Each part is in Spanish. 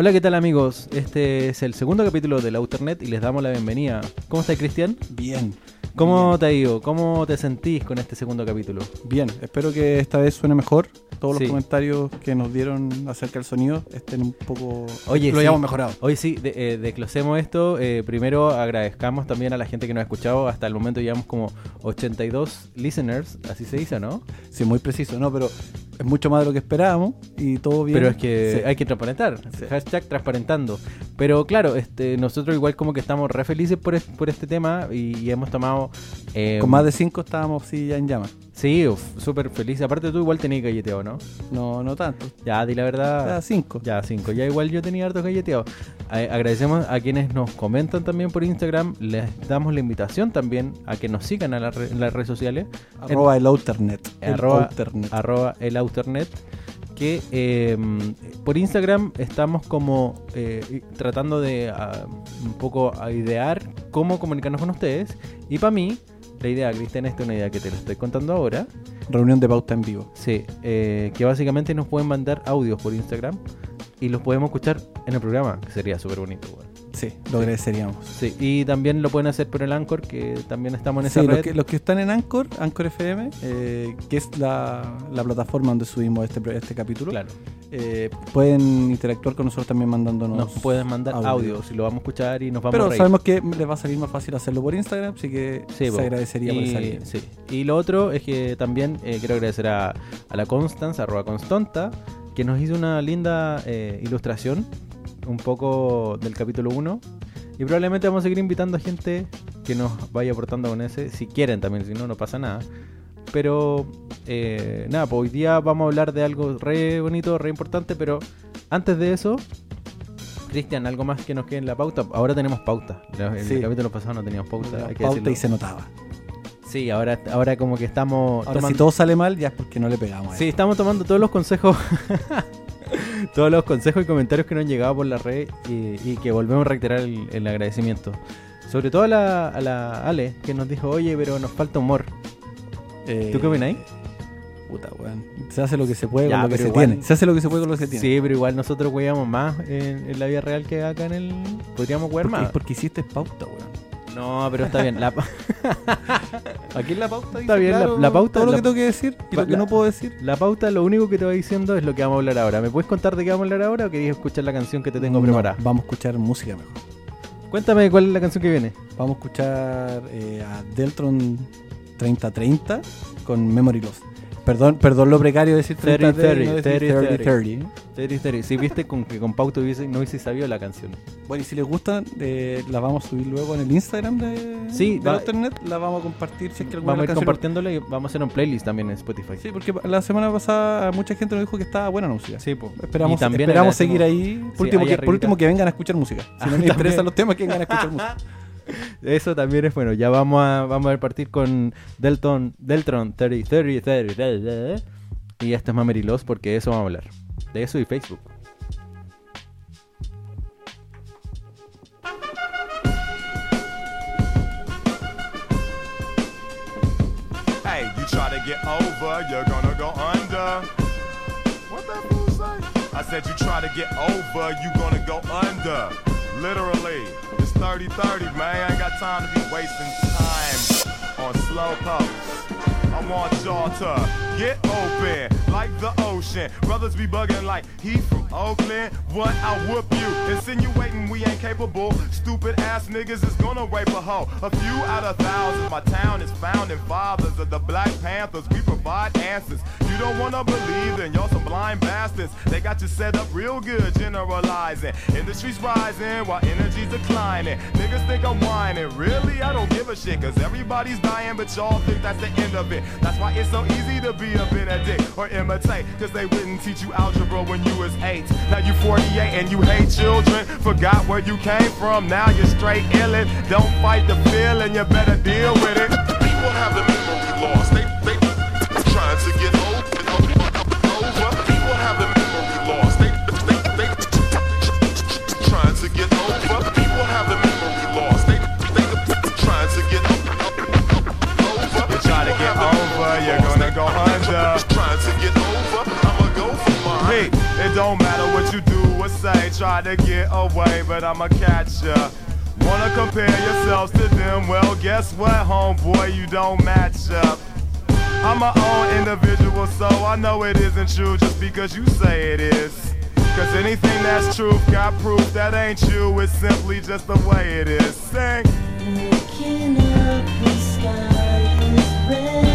Hola, ¿qué tal amigos? Este es el segundo capítulo de la Outernet y les damos la bienvenida. ¿Cómo estás, Cristian? Bien. ¿Cómo Bien. te ha ido? ¿Cómo te sentís con este segundo capítulo? Bien, espero que esta vez suene mejor. Todos Sí. los comentarios que nos dieron acerca del sonido estén un poco. Oye, lo sí. hayamos mejorado. Hoy sí, de- eh, desglosemos esto. Eh, primero agradezcamos también a la gente que nos ha escuchado. Hasta el momento llevamos como 82 listeners, así se dice, ¿no? Sí, muy preciso, ¿no? Pero es mucho más de lo que esperábamos y todo bien. Pero es que Sí. hay que transparentar. Sí. Hashtag transparentando. Pero claro, este, nosotros igual como que estamos re felices por, es- por este tema y, y hemos tomado... eh, Con más de cinco estábamos sí ya en llamas. Sí, súper felices. Aparte tú igual tenías galleteo, ¿no? No, no tanto. Ya, di la verdad. sea, cinco. Ya, cinco. Ya igual yo tenía hartos galleteados. Eh, agradecemos a quienes nos comentan también por Instagram. Les damos la invitación también a que nos sigan a la re- en las redes sociales. Arroba el Outernet. El arroba, Outernet. arroba el Outernet. Que eh, por Instagram estamos como eh, tratando de ah, un poco a idear cómo comunicarnos con ustedes. Y para mí, la idea, Cristian, esta es una idea que te lo estoy contando ahora. Reunión de pauta en vivo. Sí, eh, que básicamente nos pueden mandar audios por Instagram y los podemos escuchar en el programa, que sería súper bonito. Sí, lo agradeceríamos. Sí, y también lo pueden hacer por el Anchor, que también estamos en esa Sí, red. los que, los que están en Anchor, Anchor FM, eh, que es la, la plataforma donde subimos este, este capítulo, Claro, eh, pueden interactuar con nosotros también mandándonos. nos pueden mandar audio. y lo vamos a escuchar y nos vamos a Pero reír. sabemos que les va a salir más fácil hacerlo por Instagram, así que Sí, se po. agradecería por y, línea. sí. y lo otro es que también eh, quiero agradecer a, a la Constance, arroba Constonta, que nos hizo una linda eh, ilustración, un poco del capítulo 1. Y probablemente vamos a seguir invitando a gente que nos vaya aportando con ese, si quieren también, si no, no pasa nada. Pero eh, nada, pues hoy día vamos a hablar de algo re bonito, re importante, pero antes de eso, Cristian, algo más que nos quede en la pauta. Ahora tenemos pauta. En el Sí. capítulo pasado no teníamos pauta. Hay que pauta decirlo. y se notaba. Sí, ahora, ahora como que estamos Ahora, tomando- si todo sale mal, ya es porque no le pegamos. a Sí, estamos tomando todos los consejos, todos los consejos y comentarios que nos han llegado por la red y, y que volvemos a reiterar el, el agradecimiento. Sobre todo a la, a la Ale, que nos dijo, oye, pero nos falta humor. Eh, ¿Tú qué opinas? Puta, weón. Se hace lo que se puede Ya, con lo que se igual- tiene. Se hace lo que se puede con lo que se tiene. Sí, pero igual nosotros hueamos más en, en la vida real que acá en el... Podríamos porque, más. porque hiciste pauta, weón. No, pero está bien. La, Aquí en la pauta Está bien, la- claro la pauta- Todo lo la- que tengo que decir y lo que no puedo decir. la pauta lo único que te va diciendo es lo que vamos a hablar ahora. ¿Me puedes contar de qué vamos a hablar ahora o querías escuchar la canción que te tengo No, preparada? vamos a escuchar música mejor. Cuéntame cuál es la canción que viene. Vamos a escuchar eh, a Deltron 3030 con Memory Loss. Perdón, perdón lo precario de decir 30 30, no decir 30, 30, 30. Teri, Teri, Si viste con que con pauta hubiese, no hubiese sabido la canción. Bueno, y si les gusta, eh, la vamos a subir luego en el Instagram de, Sí, de va- Internet. La vamos a compartir si es que alguna Vamos a ir canción- compartiéndola y vamos a hacer un playlist también en Spotify. Sí, porque la semana pasada mucha gente nos dijo que estaba buena la música. Sí, po. Esperamos, Y también esperamos seguir ahí. Por, Sí, último, que, por último, que vengan a escuchar música. Si Ah, no les también. interesan los temas, que vengan a escuchar música. Eso también es bueno. Ya vamos a, vamos a partir con Delton, Deltron 30, 30, 30, 30. Y esto es Mamery Loss porque de eso vamos a hablar. De eso y Facebook. Hey, you try to get over, you're gonna go under. What that fool say? I said you try to get over, you gonna go under. Literally, it's 30-30, man. I ain't got time to be wasting time on slow posts. I want y'all to get open like the ocean. Brothers be bugging like he Oakland. What? I'll whoop you. Insinuating we ain't capable. Stupid ass niggas is gonna rape a hoe. A few out of thousands. My town is founding fathers of the Black Panthers. We provide answers. You don't wanna believe in y'all some blind bastards. They got you set up real good, generalizing. Industry's rising while energy's declining. Niggas think I'm whining. Really, I don't give a shit, cause everybody's dying, but y'all think that's the end of it. That's why it's so easy to be a Benedict or imitate, cause they wouldn't teach you algebra when you was eight. Now you 48 and you hate children. Forgot where you came from, now you're straight illin'. Don't fight the feeling, you better deal with it. People have the memory loss. They they trying to get over. over. People have memory loss. They they they trying to get over. People have memory loss. They they trying to get over. You try to get over, you're gonna go under. Trying to get over. Don't matter what you do or say. try to get away, but I'ma catch ya. Wanna compare yourselves to them? Well, guess what, homeboy, you don't match up. I'm my own individual, so I know it isn't true just because you say it is. Cause anything that's true got proof that ain't you, it's simply just the way it is. Sing. Looking up, the sky is red.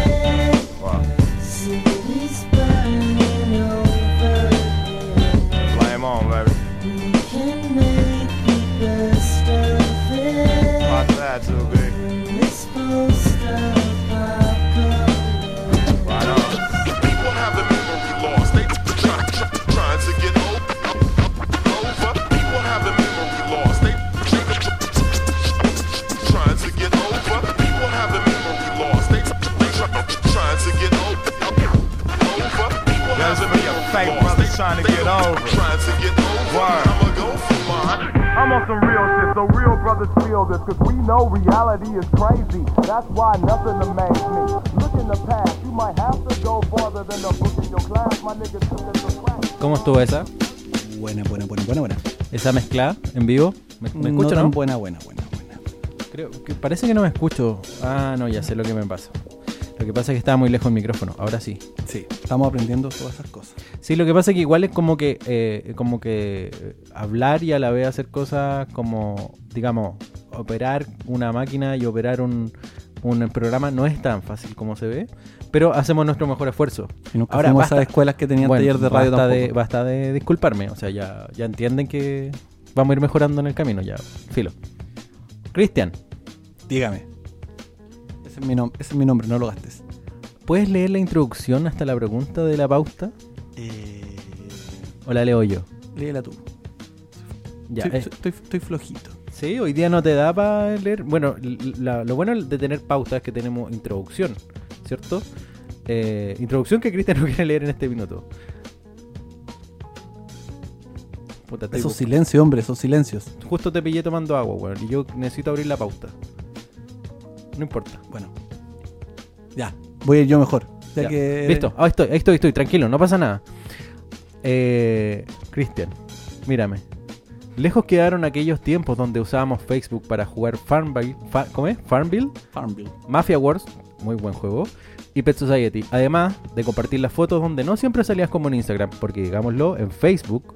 Trying to they get over. Trying to get over. Word. I'ma go for mine. I'm on some real shit, so real brothers feel this, cause we know reality is crazy. That's why nothing amazes me. Look in the past, you might have to go farther than the book in your class. My niggas took it to. ¿Cómo estuvo esa? Buena, buena, buena, buena, buena. ¿Esa mezcla en vivo? ¿Me, me no? buena, buena, buena, buena. Creo que parece que no me escucho. Ah, no, ya sé lo que me pasa. Lo que pasa es que estaba muy lejos el micrófono. Ahora sí. Sí, estamos aprendiendo todas esas cosas. Sí, lo que pasa es que igual es como que eh, como que hablar y a la vez hacer cosas como, digamos, operar una máquina y operar un, un programa no es tan fácil como se ve, pero hacemos nuestro mejor esfuerzo. Y nunca Ahora, a basta. esas escuelas que tenían Bueno, taller de radio basta tampoco. de, basta de disculparme, o sea, ya, ya entienden que vamos a ir mejorando en el camino, ya, filo. Cristian, Dígame. Ese es, mi ese es mi nombre, no lo gastes. ¿puedes leer la introducción hasta la pregunta de la pauta? Eh, ¿O la leo yo? léela tú. Ya, estoy, eh, estoy- estoy flojito. Sí, hoy día no te da para leer. Bueno, la- lo bueno de tener pauta es que tenemos introducción, ¿cierto? Eh, introducción que Cristian no quiere leer en este minuto. Puta, Esos silencios, hombre, esos silencios. Justo te pillé tomando agua, weón. Y yo necesito abrir la pauta. No importa. Bueno. Ya, voy a ir yo mejor. Ya Ya. que... Listo, ahí estoy, ahí estoy, estoy, tranquilo, no pasa nada. Eh, Cristian, mírame. Lejos quedaron aquellos tiempos donde usábamos Facebook para jugar Farmville, Fa- ¿cómo es? Farmville, Farmville. Mafia Wars, muy buen juego, y Pet Society. Además de compartir las fotos donde no siempre salías como en Instagram, porque digámoslo, en Facebook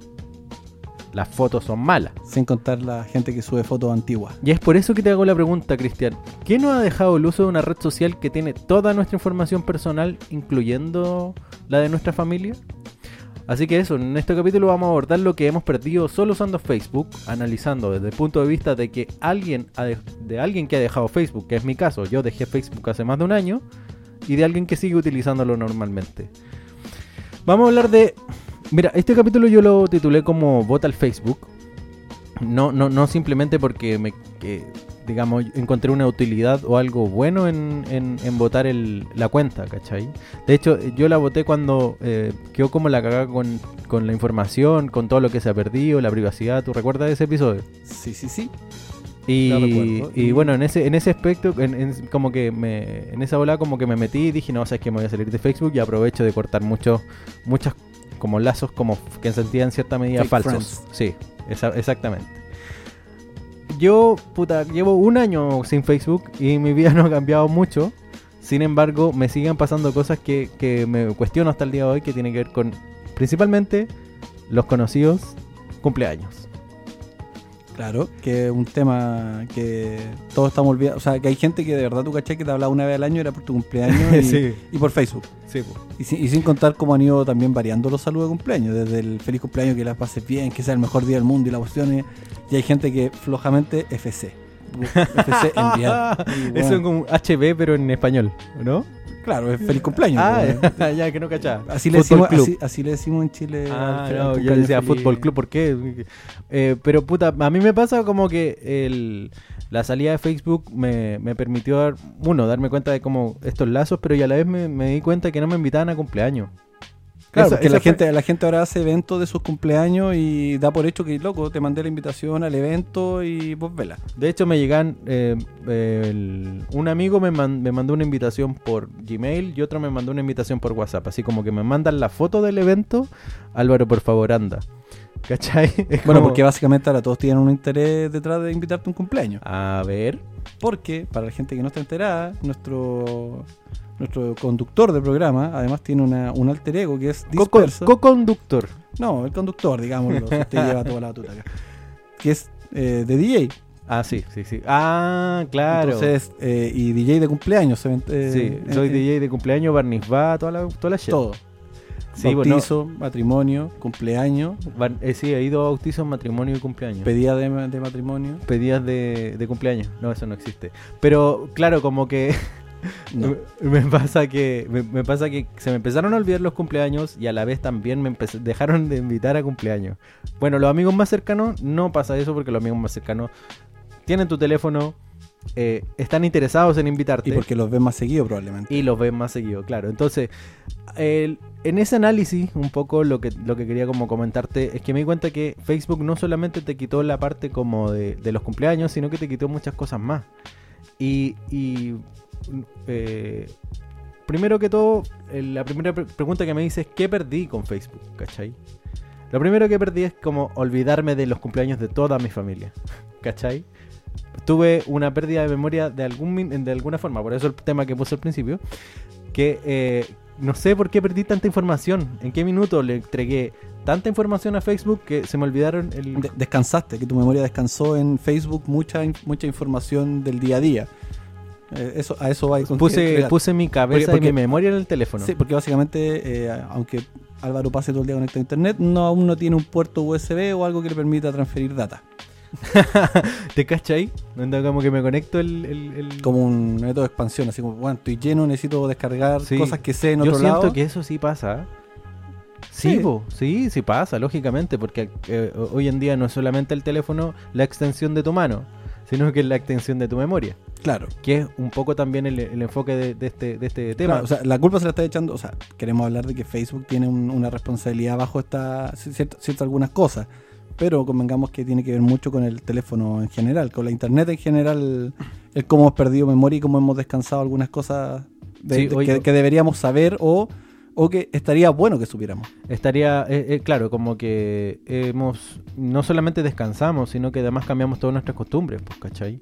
las fotos son malas. Sin contar la gente que sube fotos antiguas. Y es por eso que te hago la pregunta, Cristian. ¿Qué nos ha dejado el uso de una red social que tiene toda nuestra información personal, incluyendo la de nuestra familia? Así que eso, en este capítulo vamos a abordar lo que hemos perdido solo usando Facebook, analizando desde el punto de vista de que alguien ha de, de alguien que ha dejado Facebook, que es mi caso, yo dejé Facebook hace más de un año, y de alguien que sigue utilizándolo normalmente. Vamos a hablar de... Mira, este capítulo yo lo titulé como Vota al Facebook, no, no, no simplemente porque me, que, digamos, encontré una utilidad o algo bueno en, en, votar el, la cuenta, ¿cachai? De hecho, yo la voté cuando eh, quedó como la cagada con, con la información, con todo lo que se ha perdido, la privacidad. ¿Tú recuerdas ese episodio? Sí, sí, sí. Y, Lo recuerdo. y Y- bueno, en ese, en ese aspecto, en, en- como que me, en esa ola como que me metí y dije, no, sabes que me voy a salir de Facebook y aprovecho de cortar muchos, muchas como lazos como que sentía en cierta medida Fake falsos. friends. Sí, esa- exactamente. Yo, puta, llevo un año sin Facebook y mi vida no ha cambiado mucho. Sin embargo, me siguen pasando cosas que, que me cuestiono hasta el día de hoy que tienen que ver con principalmente los conocidos cumpleaños. Claro, que es un tema que todos estamos olvidando. O sea, que hay gente que de verdad tú caché que te hablaba una vez al año, era por tu cumpleaños y, Sí. y por Facebook. Sí, Y, sin- y sin contar cómo han ido también variando los saludos de cumpleaños. Desde el feliz cumpleaños, que la pases bien, que sea el mejor día del mundo y la cuestión. Y, y hay gente que flojamente FC. FC enviar. Y, Eso es como HB, pero en español, ¿no? Claro, es feliz cumpleaños. Ah, pues. ya, que no cachaba. Así le, decimos, así, así le decimos en Chile. Ah, no, yo decía feliz. fútbol club, ¿por qué? Eh, pero puta, a mí me pasa como que el, la salida de Facebook me, me permitió, dar, uno, darme cuenta de como estos lazos, pero y a la vez me, me di cuenta que no me invitaban a cumpleaños. Claro, Esa- porque esa la fue- gente, la gente ahora hace eventos de sus cumpleaños y da por hecho que, loco, te mandé la invitación al evento y vos vela. De hecho, me llegan. eh, el- un amigo me, man- me mandó una invitación por Gmail y otro me mandó una invitación por WhatsApp. Así como que me mandan la foto del evento. Álvaro, por favor, anda. ¿Cachai? Es Bueno, como- porque básicamente ahora todos tienen un interés detrás de invitarte a un cumpleaños. A ver. Porque, para la gente que no está enterada, nuestro nuestro conductor del programa además tiene una, un alter ego que es disperso. Co-conductor. no, el conductor, digámoslo. si Usted lleva toda la batuta acá. Que es eh, de DJ. ah, sí, sí, sí. Ah, claro. Entonces, eh, y DJ de cumpleaños. eh, sí, soy DJ de cumpleaños, barniz va, toda la, toda la shit. Todo. Sí, bueno, Bautizo, matrimonio, cumpleaños, eh, sí, he ido a bautizos, matrimonio y cumpleaños. pedida de, de matrimonio. Pedidas de, de cumpleaños. No, eso no existe. Pero claro, como que No. me pasa que me, me pasa que se me empezaron a olvidar los cumpleaños y a la vez también me empecé- dejaron de invitar a cumpleaños. Bueno, los amigos más cercanos no pasa eso porque los amigos más cercanos tienen tu teléfono, eh, están interesados en invitarte Y porque los ves más seguido probablemente. y los ven más seguido, claro. Entonces, el- en ese análisis, un poco lo que, lo que quería como comentarte es que me di cuenta que Facebook no solamente te quitó la parte como de, de los cumpleaños, sino que te quitó muchas cosas más. Y, y, eh, primero que todo, eh, la primera pre- pregunta que me dice es ¿qué perdí con Facebook? ¿Cachai? Lo primero que perdí es como olvidarme de los cumpleaños de toda mi familia. ¿Cachai? Tuve una pérdida de memoria de, algún, de alguna forma, por eso el tema que puse al principio, que eh, no sé por qué perdí tanta información, en qué minuto le entregué tanta información a Facebook que se me olvidaron el... De- descansaste, que tu memoria descansó en Facebook mucha, mucha información del día a día. Eh, eso, a eso va. Puse, puse mi cabeza Porque- porque- y mi memoria en el teléfono. Sí, porque básicamente, eh, aunque Álvaro pase todo el día conectado a internet, no aún no tiene un puerto USB o algo que le permita transferir data. ¿Te cachai? Onda como que me conecto el... el- el- Como un método de expansión, así como, bueno, estoy lleno, necesito descargar Sí. cosas que sé en Yo otro siento lado. que eso sí pasa. Sí, Sí. po, sí, sí pasa, lógicamente, porque eh, hoy en día no es solamente el teléfono la extensión de tu mano, sino que es la extensión de tu memoria, Claro. que es un poco también el, el enfoque de, de este, de este tema. Claro, o sea, la culpa se la está echando, o sea, queremos hablar de que Facebook tiene un- una responsabilidad bajo esta, ciertas algunas cosas, pero convengamos que tiene que ver mucho con el teléfono en general, con la internet en general, el cómo hemos perdido memoria y cómo hemos descansado algunas cosas de- Sí, de- oye- que, que deberíamos saber o, o que estaría bueno que supiéramos. Estaría, eh, eh, claro, como que hemos, no solamente descansamos, sino que además cambiamos todas nuestras costumbres, pues, ¿cachai?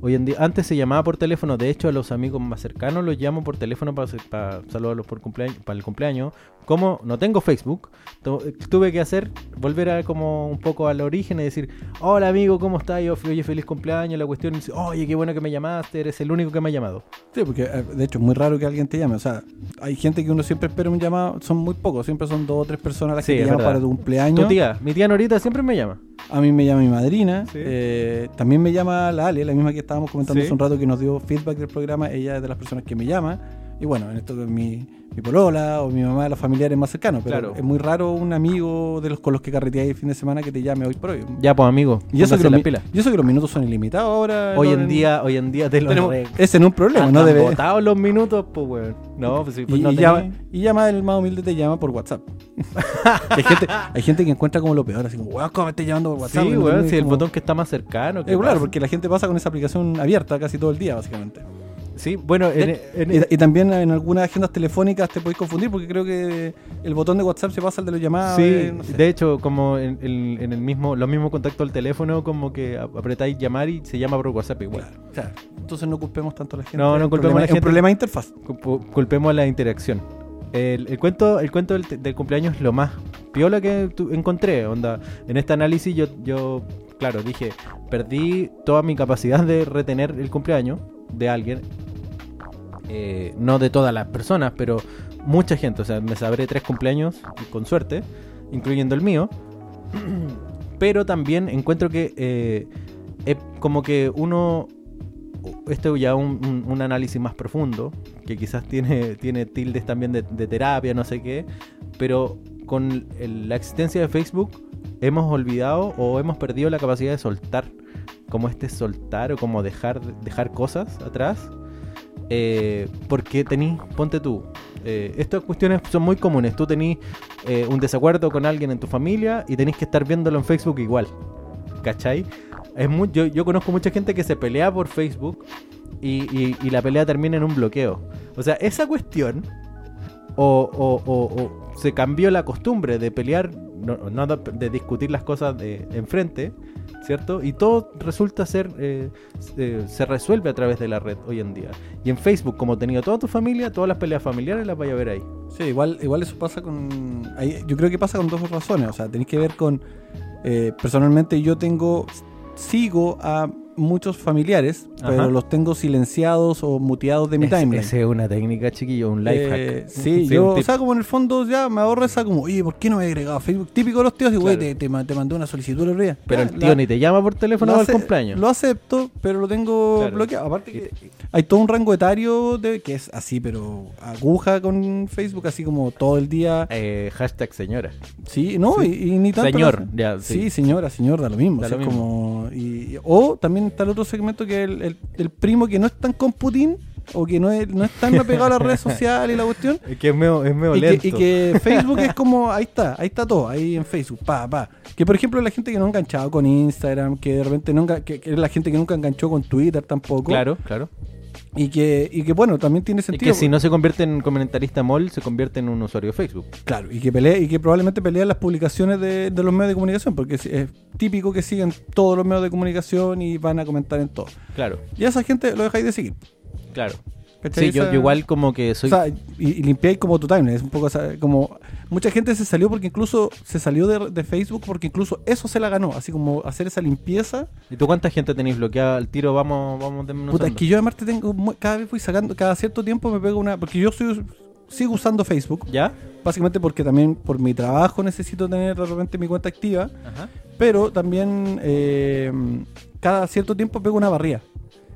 Hoy en día, antes se llamaba por teléfono, de hecho a los amigos más cercanos los llamo por teléfono para, para saludarlos por cumpleaños, para el cumpleaños. Como no tengo Facebook, tu- tuve que hacer, volver a como un poco al origen y decir, hola amigo, ¿cómo estás? Yo, oye, feliz cumpleaños, la cuestión, dice, oye, qué bueno que me llamaste, eres el único que me ha llamado. Sí, porque eh, de hecho es muy raro que alguien te llame, o sea, hay gente que uno siempre espera un llamado, son muy pocos, siempre son dos o tres personas las Sí, que te es llaman para tu cumpleaños. Tu tía, mi tía Norita siempre me llama. A mí me llama mi madrina. Sí. eh, también me llama la Ale, la misma que estábamos comentando Sí. hace un rato que nos dio feedback del programa. Ella es de las personas que me llama. Y bueno, en esto es mi, mi polola o mi mamá, los familiares más cercanos. Pero Claro. es muy raro un amigo de los con los que carreteáis el fin de semana que te llame hoy por hoy. Ya, pues amigo, Y eso, que los, pilas. y eso que los minutos son ilimitados ahora. Hoy en día, hoy en día te lo ese no es un problema, no debe. botados los minutos, pues, weón. No, pues pues, Y, no y llama, y llama el más humilde te llama por WhatsApp. hay, gente, hay gente que encuentra como lo peor, así como, weón, ¿cómo me estás llamando por WhatsApp? Sí, ¿No weón, si el botón que está más cercano. ¿qué Eh, claro, porque la gente pasa con esa aplicación abierta casi todo el día, básicamente. Sí, bueno, en, en- Y, y también en algunas agendas telefónicas te podéis confundir porque creo que el botón de WhatsApp se pasa al de los llamados. sí, eh, no sé. de hecho, como en, el mismo, los mismos contactos del teléfono, como que ap- apretáis llamar y se llama por WhatsApp igual. O sea, entonces no culpemos tanto a la gente. No, no culpemos problema- a la Es un gente. problema de interfaz. Culp- Culpemos la interacción. El, el cuento, el cuento del, del cumpleaños es lo más piola que tu- encontré. Onda, en este análisis yo, yo, claro, dije, perdí toda mi capacidad de retener el cumpleaños de alguien. Eh, no de todas las personas, pero mucha gente. O sea, me sabré tres cumpleaños con suerte, incluyendo el mío. Pero también encuentro que eh, como que uno esto ya un, un- análisis más profundo, que quizás tiene, tiene tildes también de, terapia, no sé qué, pero con la existencia de Facebook hemos olvidado o hemos perdido la capacidad de soltar, como este soltar o como dejar, dejar cosas atrás, eh, porque tenís, ponte tú, eh, estas cuestiones son muy comunes, tú tenés eh, un desacuerdo con alguien en tu familia y tenés que estar viéndolo en Facebook igual, ¿cachai? Yo, conozco mucha gente que se pelea por Facebook y, la pelea termina en un bloqueo. O sea, esa cuestión, o, se cambió la costumbre de pelear de, de discutir las cosas de enfrente, ¿cierto? Y todo resulta ser, eh, eh, se resuelve a través de la red hoy en día. Y en Facebook, como tenía toda tu familia, todas las peleas familiares las vaya a ver ahí. Sí, igual, igual eso pasa con. ahí- yo creo que pasa con dos razones. O sea, tenéis que ver con. eh, personalmente, yo tengo. Sigo a muchos familiares, Ajá. pero los tengo silenciados o muteados de mi Es- timeline. Esa es una técnica, chiquillo, un life Eh, hack. sí, un yo, o sea, como en el fondo ya me ahorro esa como, oye, ¿por qué no me he agregado a Facebook? Típico de los tíos, y güey, Claro. te, te, te mandé una solicitud el otro día. Pero Ya, el tío la- ni te llama por teléfono al cumpleaños. Lo acepto, pero lo tengo Claro. bloqueado. Aparte que hay todo un rango etario de, que es así, pero aguja con Facebook, así como todo el día. Eh, hashtag señora. Sí, no, Sí. Y, y ni tanto. Señor, ya, sí. sí. señora, señor, da lo mismo. Da o sea, lo es mismo. como- y- y- o también está el otro segmento que es el, el- el primo que no es tan con Putin o que no es, no es tan apegado a las redes sociales y la cuestión. Es que es medio, es medio Y lento. que, y que Facebook es como, ahí está, ahí está todo, ahí en Facebook, pa, pa. Que por ejemplo la gente que no ha enganchado con Instagram, que de repente no enga- que, que es la gente que nunca enganchó con Twitter tampoco. Claro, claro. Y que, y que bueno, también tiene Y sentido. que si no se convierte en comentarista mall, se convierte en un usuario de Facebook. Claro, y que pelea, y que probablemente pelea las publicaciones de, de los medios de comunicación, porque es, es típico que siguen todos los medios de comunicación y van a comentar en todo. Claro, Y a esa gente lo dejáis de seguir. claro. Sí, yo, igual como que soy... O sea, y, y limpiáis como tu timeline. Es un poco como. Mucha gente se salió porque incluso. Se salió de, de Facebook porque incluso eso se la ganó. Así como hacer esa limpieza. ¿Y tú cuánta gente tenéis bloqueada al tiro? Vamos, vamos. Puta, es que yo además te tengo. Cada vez voy sacando. Cada cierto tiempo me pego una. Porque yo soy, sigo usando Facebook. ¿Ya? Básicamente porque también por mi trabajo necesito tener de repente mi cuenta activa. Ajá. Pero también. eh, cada cierto tiempo pego una barría.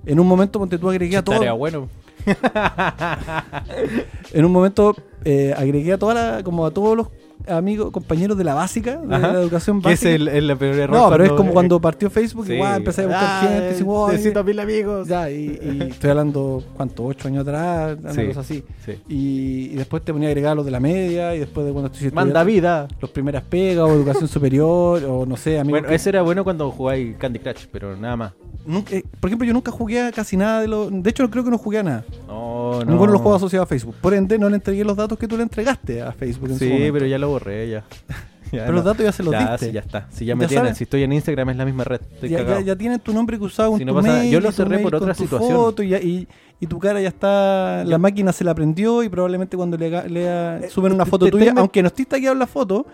En un momento, ponte tú agregué a todo. Bueno. En un momento eh, agregué a toda la, como a todos los amigos, compañeros de la básica, de Ajá. la educación Que es básica. el, el la peor error. no, pero es como cuando partió Facebook, Sí. igual empecé a buscar Ah, gente, así, "Wow, necesito oye". mil amigos. ya, y, y estoy hablando, ¿cuánto? ¿Ocho años atrás? Sí. así. Sí. Y, y después te ponía a agregar los de la media, y después de cuando estoy Manda vida. los primeras pegas, o educación superior, o no sé, amigos. Bueno, que- ese era bueno cuando jugáis Candy Crush, pero nada más. Nunca- eh, por ejemplo, yo nunca jugué a casi nada de lo. De hecho, creo que no jugué a nada. No, no. Ninguno de los juegos asociados a Facebook. Por ende, no le entregué los datos que tú le entregaste a Facebook en Sí, pero ya lo borré, ya. Ya Pero los datos ya se los ya, diste. sí, ya está. Si ya Ya me tienen, sabes. si estoy en Instagram es la misma red. Estoy ya, ya, ya tienen tu nombre que usaba en Si no pasa mail, Yo lo cerré por otra tu situación. foto y, ya- y, y tu cara ya está, la máquina se la aprendió y probablemente cuando le, haga- lea- suben una foto te tuya, aunque no estés tagueado en la foto,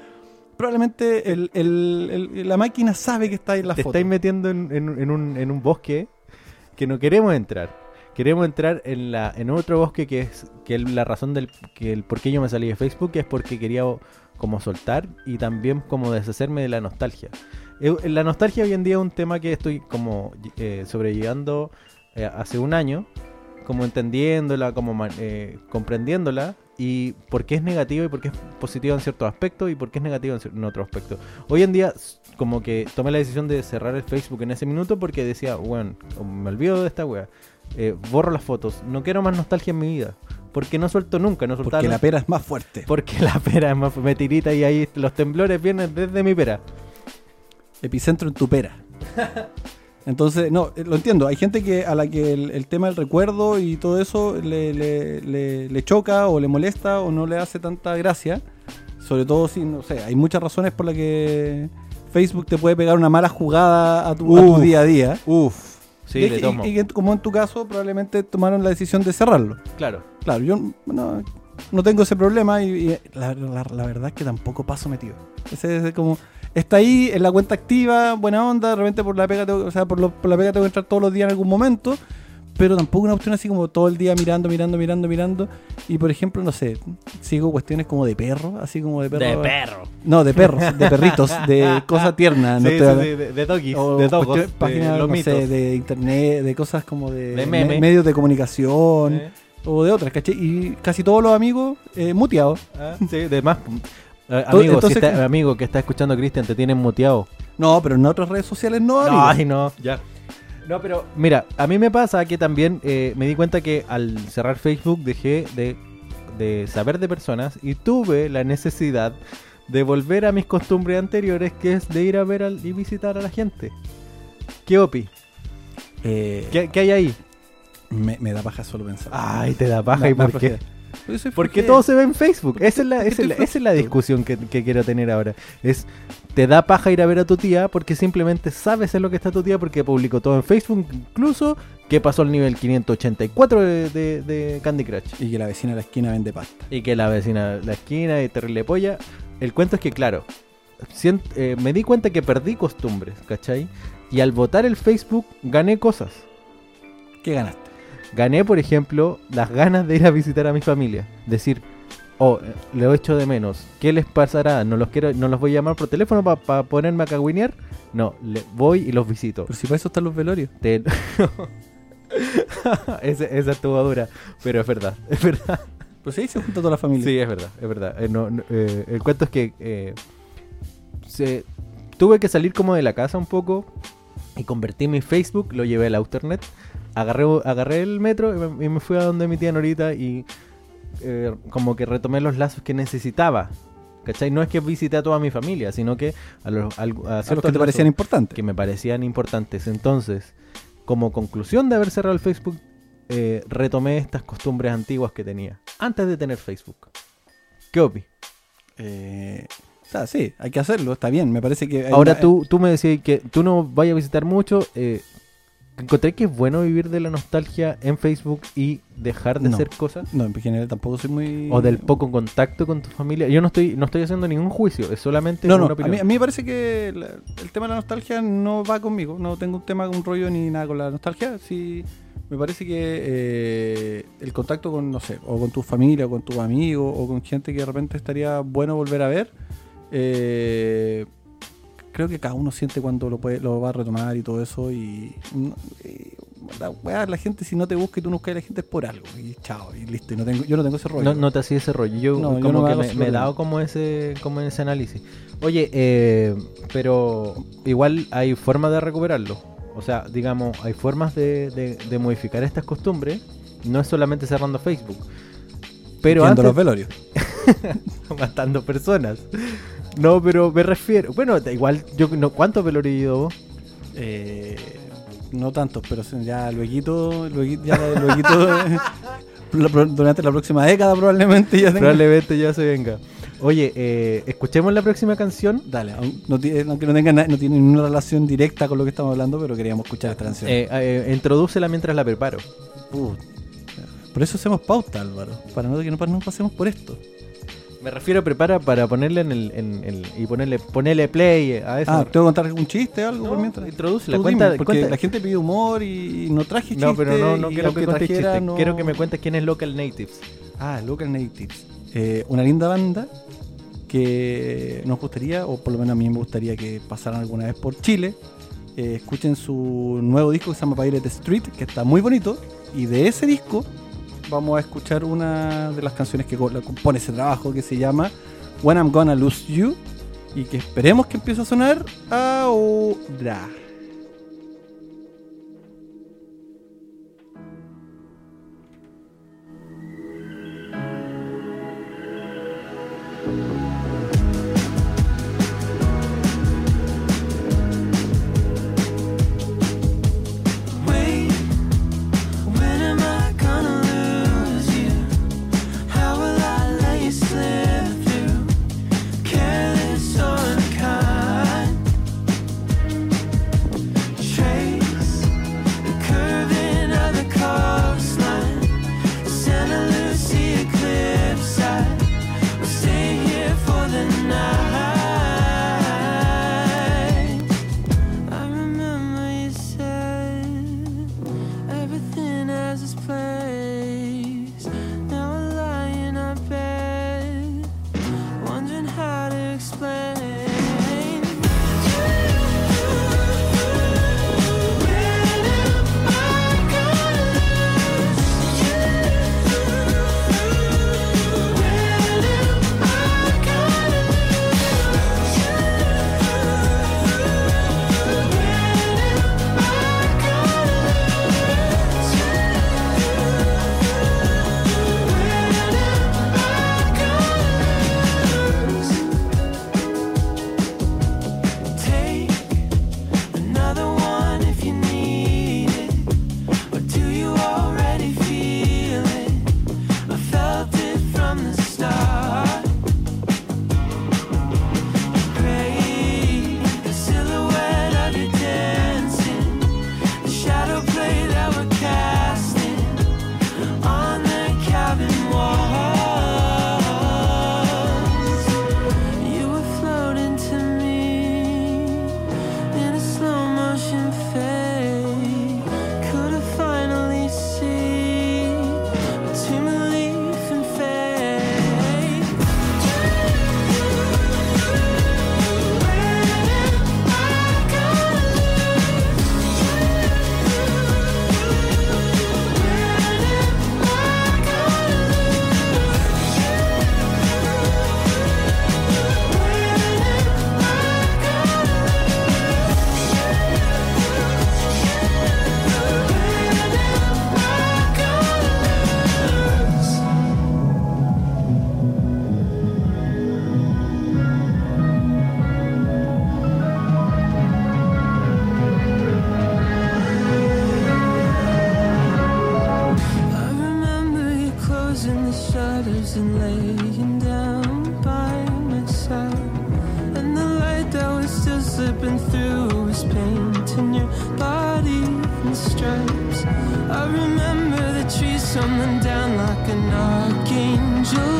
probablemente el, el- el- la máquina sabe que está en la Te foto. estáis metiendo en, en- en un, en un bosque que no queremos entrar. Queremos entrar en la en otro bosque que es que la razón del que el por qué yo me salí de Facebook es porque quería o- como soltar y también como deshacerme de la nostalgia. Eh, La nostalgia hoy en día es un tema que estoy como eh, sobrellevando eh, hace un año, como entendiéndola, como ma- eh, comprendiéndola y por qué es negativo y por qué es positivo en ciertos aspectos y por qué es negativo en, en otros aspectos. Hoy en día como que tomé la decisión de cerrar el Facebook en ese minuto porque decía, bueno, me olvido de esta wea, eh, borro las fotos, no quiero más nostalgia en mi vida, porque no suelto nunca, no soltaba porque la pera es más fuerte. porque la pera es más me tirita y ahí los temblores vienen desde mi pera. Epicentro en tu pera. Entonces, no, eh, lo entiendo. Hay gente que a la que el, el tema del recuerdo y todo eso le, le- le- le choca o le molesta o no le hace tanta gracia. Sobre todo si, no sé, hay muchas razones por las que Facebook te puede pegar una mala jugada a tu, a tu día a día. Uf, sí, y, le y- tomo. y que como en tu caso, probablemente tomaron la decisión de cerrarlo. claro. Claro, yo no, no tengo ese problema y, y la, la- la verdad es que tampoco paso metido. Ese es como. Está ahí en la cuenta activa, buena onda, de repente por la pega, tengo, o sea, por, lo- por la pega tengo que entrar todos los días en algún momento, pero tampoco una opción así como todo el día mirando, mirando, mirando, mirando. Y por ejemplo, no sé, sigo cuestiones como de perro, así como de perro. De perro. No, de perros, de perritos, de cosa tierna. no Sí, estoy sí, sí, de, de doggies, o de dogos, de páginas, no sé, de internet, de cosas como de, De me- meme. medios de comunicación Eh, o de otras, ¿cachai? Y casi todos los amigos eh, muteados. ah, sí, de más. Eh, amigo, entonces- si está- amigo que está escuchando Cristian, te tienen muteado. No, pero en otras redes sociales no, No, amigo. ay, no, ya. No, pero mira, a mí me pasa que también eh, me di cuenta que al cerrar Facebook dejé de, de saber de personas y tuve la necesidad de volver a mis costumbres anteriores, que es de ir a ver al- y visitar a la gente. ¿Qué opi? Eh, ¿Qué, qué hay ahí? me, me da paja solo pensar. Ay, te da paja, ¿y por qué? Porque todo se ve en Facebook. Esa es la, esa es la, esa es la discusión que, que quiero tener ahora. Es, te da paja ir a ver a tu tía porque simplemente sabes en lo que está tu tía porque publicó todo en Facebook, incluso que pasó el nivel 584 de, de- de Candy Crush. Y que la vecina de la esquina vende pasta. Y que la vecina de la esquina y terrible polla. El cuento es que, claro, eh, me di cuenta que perdí costumbres, ¿cachai? Y al votar el Facebook gané cosas. ¿Qué ganaste? Gané, por ejemplo, las ganas de ir a visitar a mi familia. Decir, oh, eh, le echo de menos. ¿Qué les pasará? ¿No los quiero, no los voy a llamar por teléfono para ponerme a cagüinear? No, le, voy y los visito. Pero si para eso están los velorios. Te- Ese- esa estuvo dura, pero es verdad, es verdad. Pues ahí se junta toda la familia. Sí, es verdad, es verdad. Eh, no- no, eh, el cuento es que eh, se- tuve que salir como de la casa un poco y convertí mi Facebook, lo llevé al Outernet, agarré, agarré el metro y me, y me fui a donde mi tía Norita y eh, como que retomé los lazos que necesitaba. ¿Cachai? No es que visité a toda mi familia, sino que a, los, a A los que te parecían importantes. que me parecían importantes. Entonces, como conclusión de haber cerrado el Facebook, eh, retomé estas costumbres antiguas que tenía antes de tener Facebook. ¿Qué opi? Eh, o sea, sí, hay que hacerlo, está bien. Me parece que. Ahora una- tú, tú me decías que tú no vayas a visitar mucho. Eh, encontré que es bueno vivir de la nostalgia en Facebook y dejar de No. hacer cosas. No, en general tampoco soy muy. O del poco contacto con tu familia. Yo no estoy, no estoy haciendo ningún juicio, es solamente No, una no, a opinión. mí, a mí me parece que la- el tema de la nostalgia no va conmigo. No tengo un tema con un rollo ni nada con la nostalgia. Sí, me parece que eh, el contacto con, no sé, o con tu familia, o con tus amigos, o con gente que de repente estaría bueno volver a ver. eh, creo que cada uno siente cuando lo, puede, lo va a retomar y todo eso. Y, y la, weá, la gente, si no te busca y tú no buscas a la gente, es por algo. Y chao, y listo. Y no tengo, yo no tengo ese rollo. No, no te hacía ese rollo. Yo No, yo como no que me, he dado como ese, como ese análisis. Oye, eh, pero igual hay formas de recuperarlo. O sea, digamos, hay formas de, de- de modificar estas costumbres. No es solamente cerrando Facebook. Pero Yendo a los antes, velorios. matando personas. No, pero me refiero. Bueno, igual, yo no, ¿cuántos velorios vos? Eh, no tantos, pero ya luego, luego ya eh, pro- durante la próxima década probablemente ya tenga- Probablemente ya se venga. Oye, eh, escuchemos la próxima canción. Dale, no tiene, aunque no tenga na- no tiene ninguna relación directa con lo que estamos hablando, pero queríamos escuchar esta canción. Eh, eh, introdúcela mientras la preparo. Put- por eso hacemos pauta, Álvaro, para no que no, no pasemos por esto. Me refiero a prepara para ponerle en el, en y ponerle ponerle play a eso. Ah, ¿tengo que contar algún chiste o algo No, por mientras? introdúcela, cuenta- dime, porque cuenta- la gente pide humor y, y no traje chiste. no, pero no, no quiero que cuentes trajera, chistes. no- Quiero que me cuentes quién es Local Natives. Ah, Local Natives. Eh, una linda banda que nos gustaría, o por lo menos a mí me gustaría que pasaran alguna vez por Chile. Eh, escuchen su nuevo disco que se llama Pirate Street, que está muy bonito. Y de ese disco vamos a escuchar una de las canciones que compone ese trabajo que se llama When I'm Gonna Lose You. Y que esperemos que empiece a sonar ahora.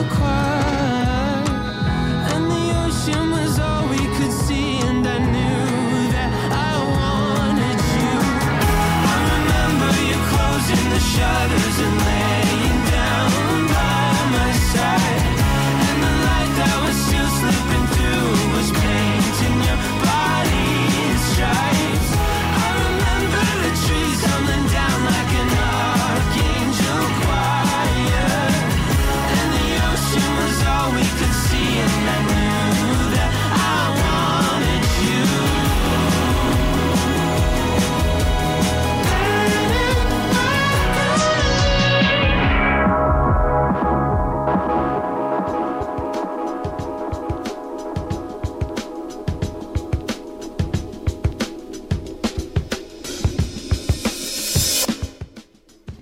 cry.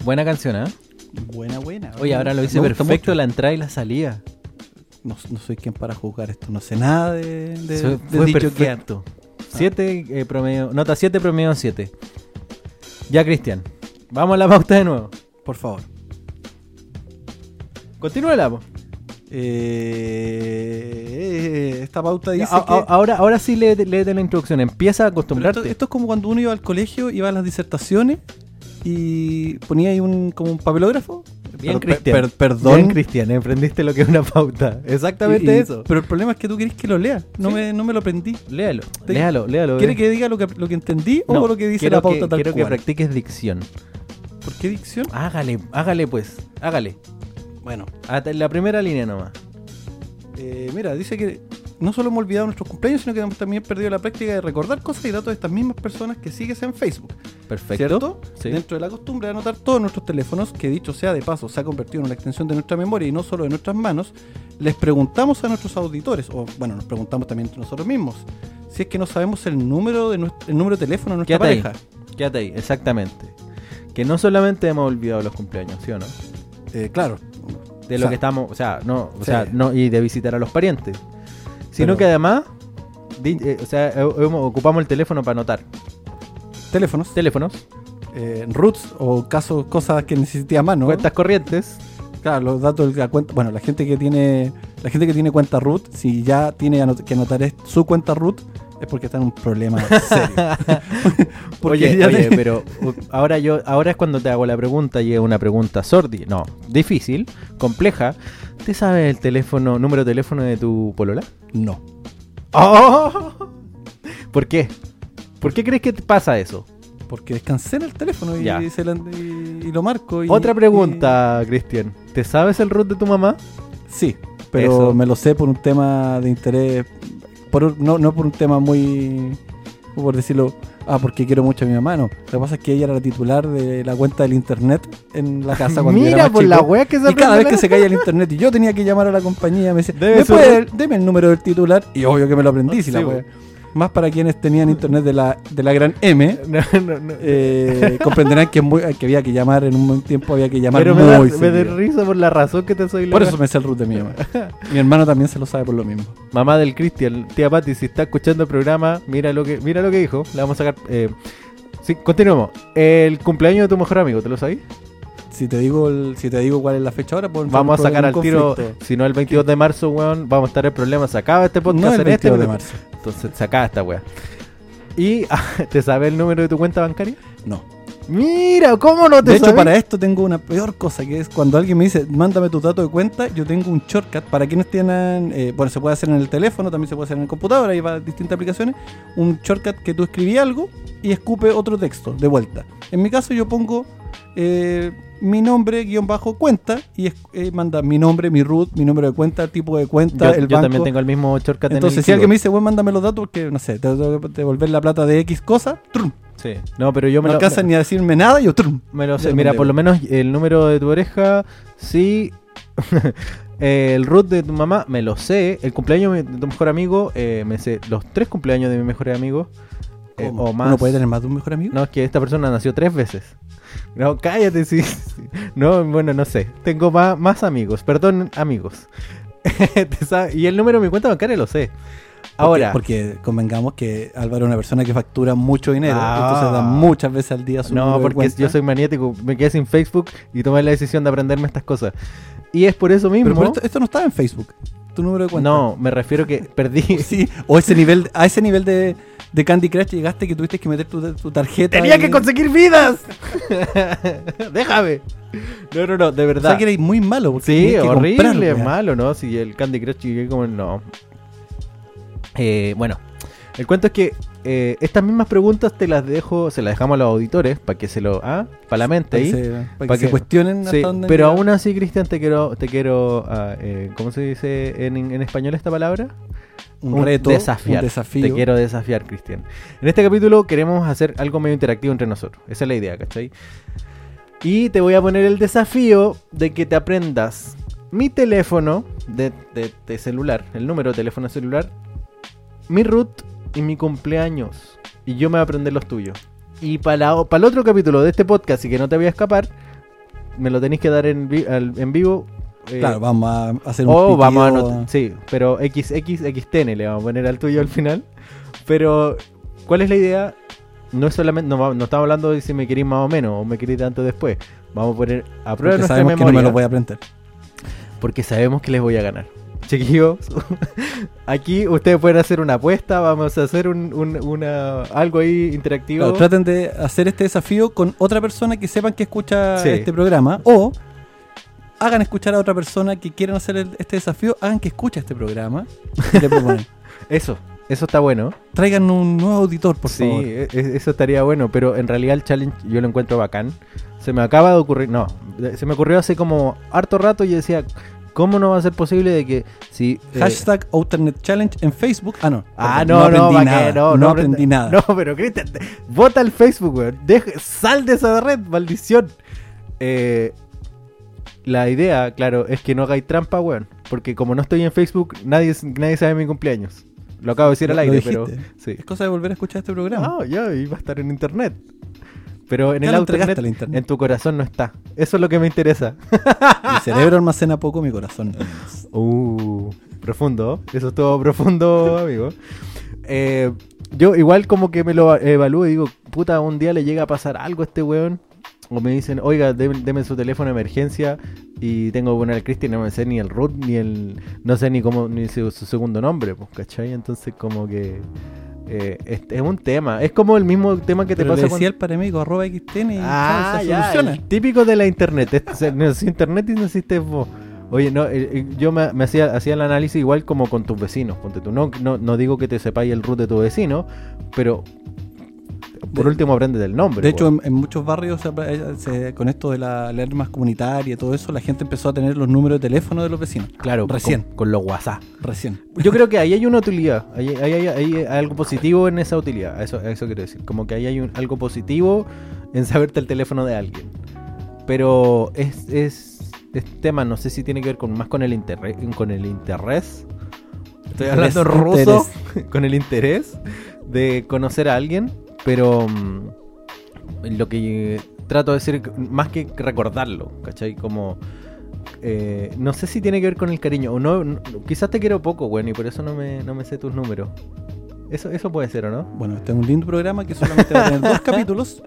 Buena canción, ¿eh? Buena, buena. Oye, ahora lo hice perfecto mucho. la entrada y la salida. No, no soy quien para juzgar esto. No sé nada de, de, de fue dicho perfecto. 7 promedio, nota 7 promedio 7. Ya, Cristian. Vamos a la pauta de nuevo. que- Por favor. Continúa la Eh, esta pauta dice A- que... ahora, ahora sí léete, léete la introducción. Empieza a acostumbrarte. Esto, esto es como cuando uno iba al colegio, iba a las disertaciones y ponía ahí un, como un papelógrafo. Bien, Per- Cristian. per- perdón. Bien, Cristian. Emprendiste lo que es una pauta. Exactamente Y- y- eso. Pero el problema es que tú querés que lo lea. No, Sí. me, no me lo aprendí. Léalo. Te- Léalo, léalo. ¿Quiere eh. que diga lo que, lo que entendí No, o lo que dice quiero la pauta que, tal Quiero que cual? practiques dicción. ¿Por qué dicción? Hágale, hágale pues. Hágale. Bueno, Hasta en la primera línea nomás. eh, mira, dice que no solo hemos olvidado nuestros cumpleaños, sino que hemos también perdido la práctica de recordar cosas y datos de estas mismas personas que sigues en Facebook. Perfecto. ¿Cierto? Sí. Dentro de la costumbre de anotar todos nuestros teléfonos, que dicho sea de paso, se ha convertido en una extensión de nuestra memoria y no solo de nuestras manos, les preguntamos a nuestros auditores, o bueno, nos preguntamos también entre nosotros mismos, si es que no sabemos el número de nuestro, el número de teléfono de nuestra Quédate ahí. pareja. Quédate ahí, exactamente. Que no solamente hemos olvidado los cumpleaños, ¿sí o no? Eh, claro. De O lo sea, que estamos, o sea, no, o Sí. sea, no, y de visitar a los parientes. Sino Pero- que además, di- eh, o sea, eh, hemos- ocupamos el teléfono para anotar Teléfonos, teléfonos, eh, roots o casos, cosas que necesite a mano. cuentas corrientes. Claro, los datos de la cuenta. Bueno, la gente que tiene la gente que tiene cuenta root, si ya tiene que anotar su cuenta root, es porque está en un problema serio. Porque oye, oye, te- pero uh, ahora yo, ahora es cuando te hago la pregunta y es una pregunta sordi, no, difícil, compleja. ¿Te sabes el teléfono, número de teléfono de tu polola? No. ¡Oh! ¿Por qué? ¿Por qué crees que te pasa eso? Porque descansé en el teléfono y, lo marco. y- Otra pregunta, Cristian. ¿Te sabes el root de tu mamá? sí, pero Eso. me lo sé por un tema de interés. Por, un- no, no por un tema muy. Por decirlo. Ah, porque quiero mucho a mi mamá. No. Lo que pasa es que ella era la titular de la cuenta del internet en la casa cuando yo era Mira, más por chico. la wea que se Y cada vez la- que se caía el internet y yo tenía que llamar a la compañía, me decía, Debe ¿me puede, deme el número del titular? Y obvio que me lo aprendí, si la Sí, wea. Más para quienes tenían internet de la, de la gran M, No, no, no. eh, comprenderán que, muy- que había que llamar en un buen tiempo, había que llamar Pero me da, muy me da seguido. risa por la razón que te soy Por eso me sé el root de mi mamá. mi hermano también se lo sabe por lo mismo. Mamá del Cristian, tía Pati, si está escuchando el programa, mira lo que mira lo que dijo. Le vamos a sacar. Eh, sí, continuemos. El cumpleaños de tu mejor amigo, ¿te lo sabes? Si te digo el- si te digo cuál es la fecha ahora, pues Vamos a sacar al tiro. Si no, el 22 de marzo, weón, vamos a estar en problemas. Se acaba este podcast No el en este 22 de marzo. Entonces se acaba esta weá. Y, ¿te sabes el número de tu cuenta bancaria? No. Mira, ¿cómo no te De hecho, sabes? para esto tengo una peor cosa, que es cuando alguien me dice, mándame tu dato de cuenta, yo tengo un shortcut para quienes tienen, eh, bueno, se puede hacer en el teléfono, también se puede hacer en el computador, ahí va distintas aplicaciones, un shortcut que tú escribí algo y escupe otro texto de vuelta. En mi caso yo pongo eh, mi nombre, guion bajo, cuenta, y es- eh, manda mi nombre, mi root, mi número de cuenta, tipo de cuenta, Yo, el yo banco. también tengo el mismo shortcut en Entonces, el si alguien me dice, bueno, mándame los datos, porque, no sé, te tengo que devolver la plata de X cosa, trum, Sí. No, pero yo me no lo, alcanzan ni a decirme nada, yo, trum. me lo sé. Mira, por lo menos el número de tu oreja, sí. el root de tu mamá, me lo sé. El cumpleaños de tu mejor amigo, eh, me sé los tres cumpleaños de mi mejor amigo. eh, o más. ¿Uno puede tener más de un mejor amigo? No, es que esta persona nació tres veces. No, cállate, sí. No, bueno, no sé. Tengo más, más amigos. Perdón, amigos. Y el número de mi cuenta bancaria lo sé. Ahora, Porque, porque convengamos que Álvaro es una persona que factura mucho dinero. Ah. Entonces da muchas veces al día su no, porque yo soy maniático. Me quedé sin Facebook y tomé la decisión de aprenderme estas cosas. Y es por eso mismo. Pero, pero esto, esto no estaba en Facebook. Tu número de cuenta. no, me refiero que perdí. Sí, o ese nivel, a ese nivel de, de Candy Crush llegaste que tuviste que meter tu, tu tarjeta. ¡Tenía que conseguir vidas! Déjame. No, no, no, de O verdad. sea que eres muy malo. porque Sí, horrible, weá. malo, ¿no? Si el Candy Crush llegué como no. Eh, bueno, el cuento es que eh, estas mismas preguntas te las dejo, se las dejamos a los auditores para que se lo, ah, para la mente ahí. para que se cuestionen hasta Sí, dónde pero llegar. aún así, Cristian, te quiero, te quiero, ah, eh, ¿cómo se dice en, en español esta palabra? Un, reto, desafiar. un desafío. Te quiero desafiar, Cristian. En este capítulo queremos hacer algo medio interactivo entre nosotros. Esa es la idea, ¿cachai? Y te voy a poner el desafío de que te aprendas mi teléfono de, de- de celular, el número de teléfono celular, mi root y mi cumpleaños. Y yo me voy a aprender los tuyos. Y para, para el otro capítulo de este podcast y que no te voy a escapar, me lo tenéis que dar en, en vivo. Eh, Claro, vamos a hacer un o vamos a anotar. Sí, pero XXXTN le vamos a poner al tuyo al final. Pero, ¿cuál es la idea? No es solamente, no, estamos hablando de si me queréis más o menos, o me queréis tanto después. Vamos a poner a prueba Porque nuestra sabemos que no memoria. me lo voy a aprender. Porque sabemos que les voy a ganar. Chiquillos, aquí ustedes pueden hacer una apuesta, vamos a hacer un, un- una, algo ahí interactivo. Claro, traten de hacer este desafío con otra persona que sepan que escucha Sí. este programa o hagan escuchar a otra persona que quieran hacer el- este desafío, hagan que escuche este programa y le proponen. Eso, eso está bueno. Traigan un nuevo auditor, por sí, favor. e- e- eso estaría bueno, pero en realidad el challenge yo lo encuentro bacán. Se me acaba de ocurrir, no, se me ocurrió hace como harto rato y decía, ¿cómo no va a ser posible de que si... eh, Hashtag Alternate Challenge en Facebook. Ah, no. Ah, no, no, aprendí ¿pa' qué? nada. no, No, aprendí nada. No, pero Cristian, vota al Facebook, weón. Deja- sal de esa red, maldición. Eh, la idea, claro, es que no hagáis trampa, weón. Porque como no estoy en Facebook, nadie, nadie sabe mi cumpleaños. Lo acabo de decir al aire, pero... Sí. Es cosa de volver a escuchar este programa. Ah, ya, iba a estar en internet. Pero en Ya el lo auto al internet. en tu corazón no está. Eso es lo que me interesa. Mi cerebro almacena poco, mi corazón. Uh, profundo. Eso es todo profundo, amigo. Eh, yo igual como que me lo evalúo y digo, puta, un día le llega a pasar algo a este weón. O me dicen, oiga, deme, su teléfono de emergencia y tengo que poner al Cristian, no me sé ni el root, ni el... No sé ni cómo, ni su, su segundo nombre, pues, ¿cachai? Entonces como que... eh, es, es un tema. Es como el mismo tema que te Pero pasa le decía al paramédico arroba XTN y Ah, se ya, soluciona. el típico de la internet. Este- no, si internet y no existe vos. Oye, no, eh, eh, yo me, me hacía, hacía el análisis igual como con tus vecinos. Ponte tú. No, no, no digo que te sepáis el root de tu vecino, pero por De- último aprendes del nombre. De hecho, en, en muchos barrios, se se- con esto de la más comunitaria y todo eso, la gente empezó a tener los números de teléfono de los vecinos. claro, recién. Con, con los WhatsApp. Recién. Yo creo que ahí hay una utilidad. Ahí, ahí hay, ahí hay algo positivo en esa utilidad. Eso, eso quiero decir. Como que ahí hay un- algo positivo en saberte el teléfono de alguien. Pero es, es, es tema, no sé si tiene que ver con más con el interés. Con el interés. Estoy hablando Interés, ruso. Con el interés de conocer a alguien. Pero mm, lo que trato de decir, más que recordarlo, ¿cachai? Como... eh, no sé si tiene que ver con el cariño. O no, no- quizás te quiero poco, bueno, y por eso no me, no me sé tus números. Eso, eso puede ser, ¿o no? Bueno, este es un lindo programa que solamente va a tener dos capítulos.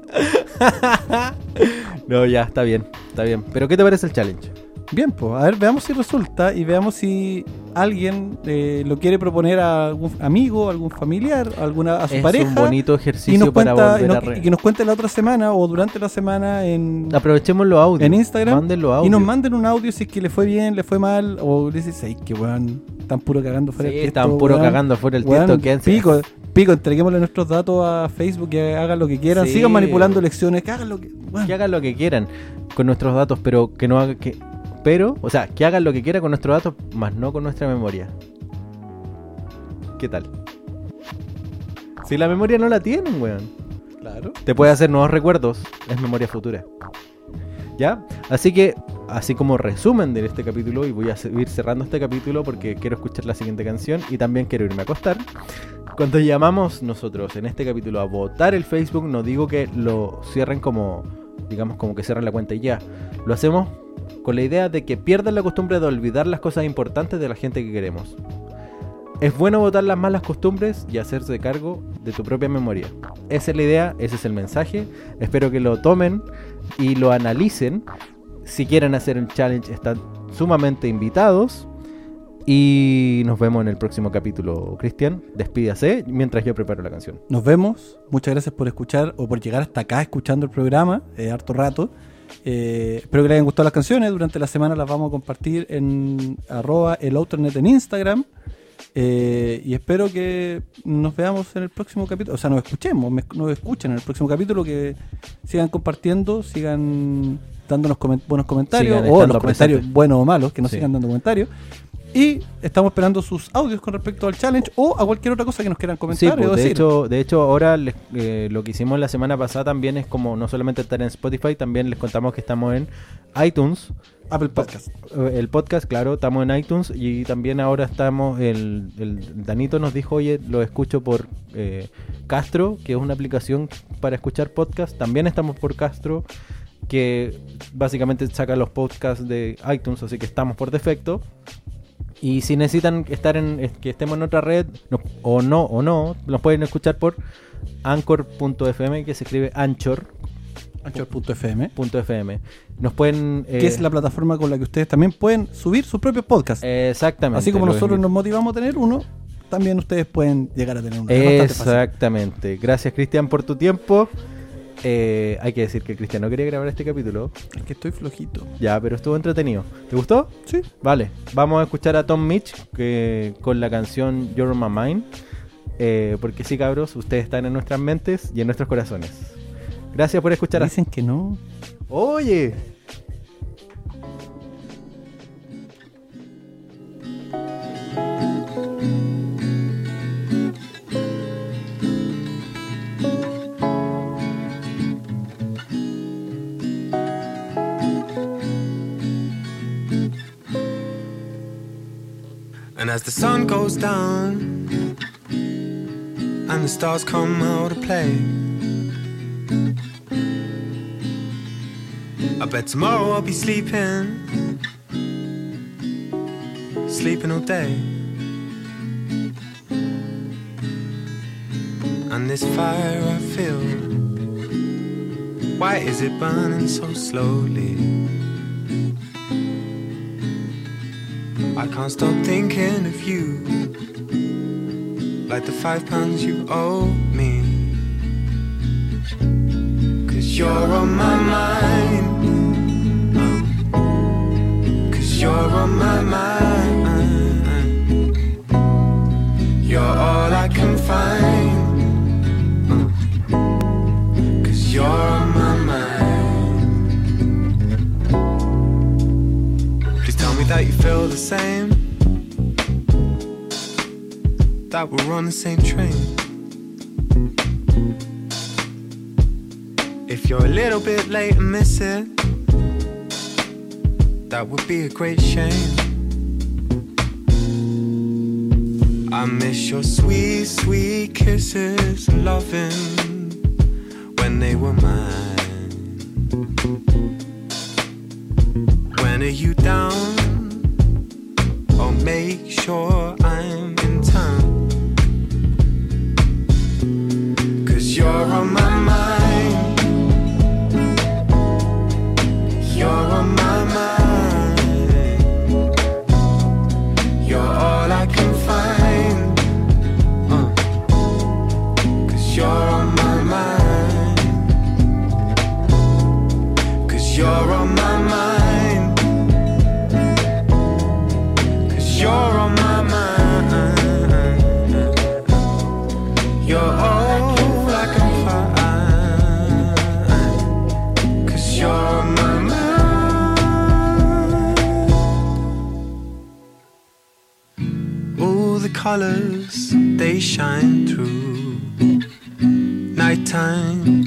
No, ya, está bien, está bien. Pero ¿qué te parece el challenge? Bien, pues, a ver, veamos si resulta y veamos si alguien eh, lo quiere proponer a algún amigo, algún familiar, alguna, a su es pareja. un bonito y ejercicio nos para cuenta, y, nos- a re- y que nos cuente la otra semana o durante la semana en, Aprovechemos los audios. en Instagram los audios. y nos manden un audio si es que le fue bien, le fue mal, o le dices, ay, que weón, están puro cagando fuera Sí, el están puro weón". cagando fuera el Weón, tiesto. quédense- pico, pico, entreguémosle nuestros datos a Facebook que hagan lo que quieran, Sí. sigan manipulando elecciones, que hagan lo que. hagan lo que quieran con nuestros datos, pero que no hagan que. Pero, o sea, que hagan lo que quieran con nuestros datos, más no con nuestra memoria. ¿Qué tal? Si la memoria no la tienen, weón. Claro. Te puede hacer nuevos recuerdos. Es memoria futura. ¿Ya? Así que, así como resumen de este capítulo, y voy a seguir cerrando este capítulo porque quiero escuchar la siguiente canción y también quiero irme a acostar. Cuando llamamos nosotros en este capítulo a votar el Facebook, no digo que lo cierren como digamos como que cierran la cuenta y ya. Lo hacemos con la idea de que pierdan la costumbre de olvidar las cosas importantes de la gente que queremos. Es bueno votar las malas costumbres y hacerse cargo de tu propia memoria. Esa es la idea, ese es el mensaje. Espero que lo tomen y lo analicen. Si quieren hacer un challenge, están sumamente invitados. Y nos vemos en el próximo capítulo. Cristian, despídase mientras yo preparo la canción. Nos vemos. Muchas gracias por escuchar o por llegar hasta acá escuchando el programa, eh, harto rato. Eh, espero que les hayan gustado las canciones. Durante la semana las vamos a compartir en arroba el en Instagram. Eh, y espero que nos veamos en el próximo capítulo. O sea, nos escuchemos, me- nos escuchen en el próximo capítulo. Que sigan compartiendo, sigan dándonos buenos comentarios. Sigan o los comentarios presentes. buenos o malos, que nos Sí. sigan dando comentarios. Y estamos esperando sus audios con respecto al challenge o a cualquier otra cosa que nos quieran Sí, comentar. pues, o de, decir. hecho, de hecho, ahora les- eh, lo que hicimos la semana pasada también es como no solamente estar en Spotify, también les contamos que estamos en iTunes. Apple Podcast. Eh, El podcast, claro, estamos en iTunes y también ahora estamos, el, el Danito nos dijo, oye, lo escucho por eh, Castro, que es una aplicación para escuchar podcast. También estamos por Castro, que básicamente saca los podcasts de iTunes, así que estamos por defecto. Y si necesitan estar en que estemos en otra red no- o no o no, nos pueden escuchar por anchor.fm que se escribe anchor.fm. Anchor.fm. Nos pueden que eh, es la plataforma con la que ustedes también pueden subir sus propios podcasts. Exactamente. Así como nosotros nos motivamos a tener uno, también ustedes pueden llegar a tener uno. Exactamente. Gracias, Cristian, por tu tiempo. Eh, hay que decir que Cristian no quería grabar este capítulo. Es que estoy flojito. Ya, pero estuvo entretenido. ¿Te gustó? Sí. Vale. Vamos a escuchar a Tom Mitch que, con la canción You're My Mind. Eh, porque sí, cabros, ustedes están en nuestras mentes y en nuestros corazones. Gracias por escuchar. a- Dicen que no. Oye. And as the sun goes down and the stars come out to play, I bet tomorrow I'll be sleeping, sleeping all day. And this fire I feel, why is it burning so slowly? I can't stop thinking of you. Like the five pounds you owe me. Cause you're on my mind. Cause you're on my mind same. That we're on the same train. If you're a little bit late and miss it, that would be a great shame. I miss your sweet, sweet kisses loving when they were mine. When are you down? shore colors, they shine through nighttime.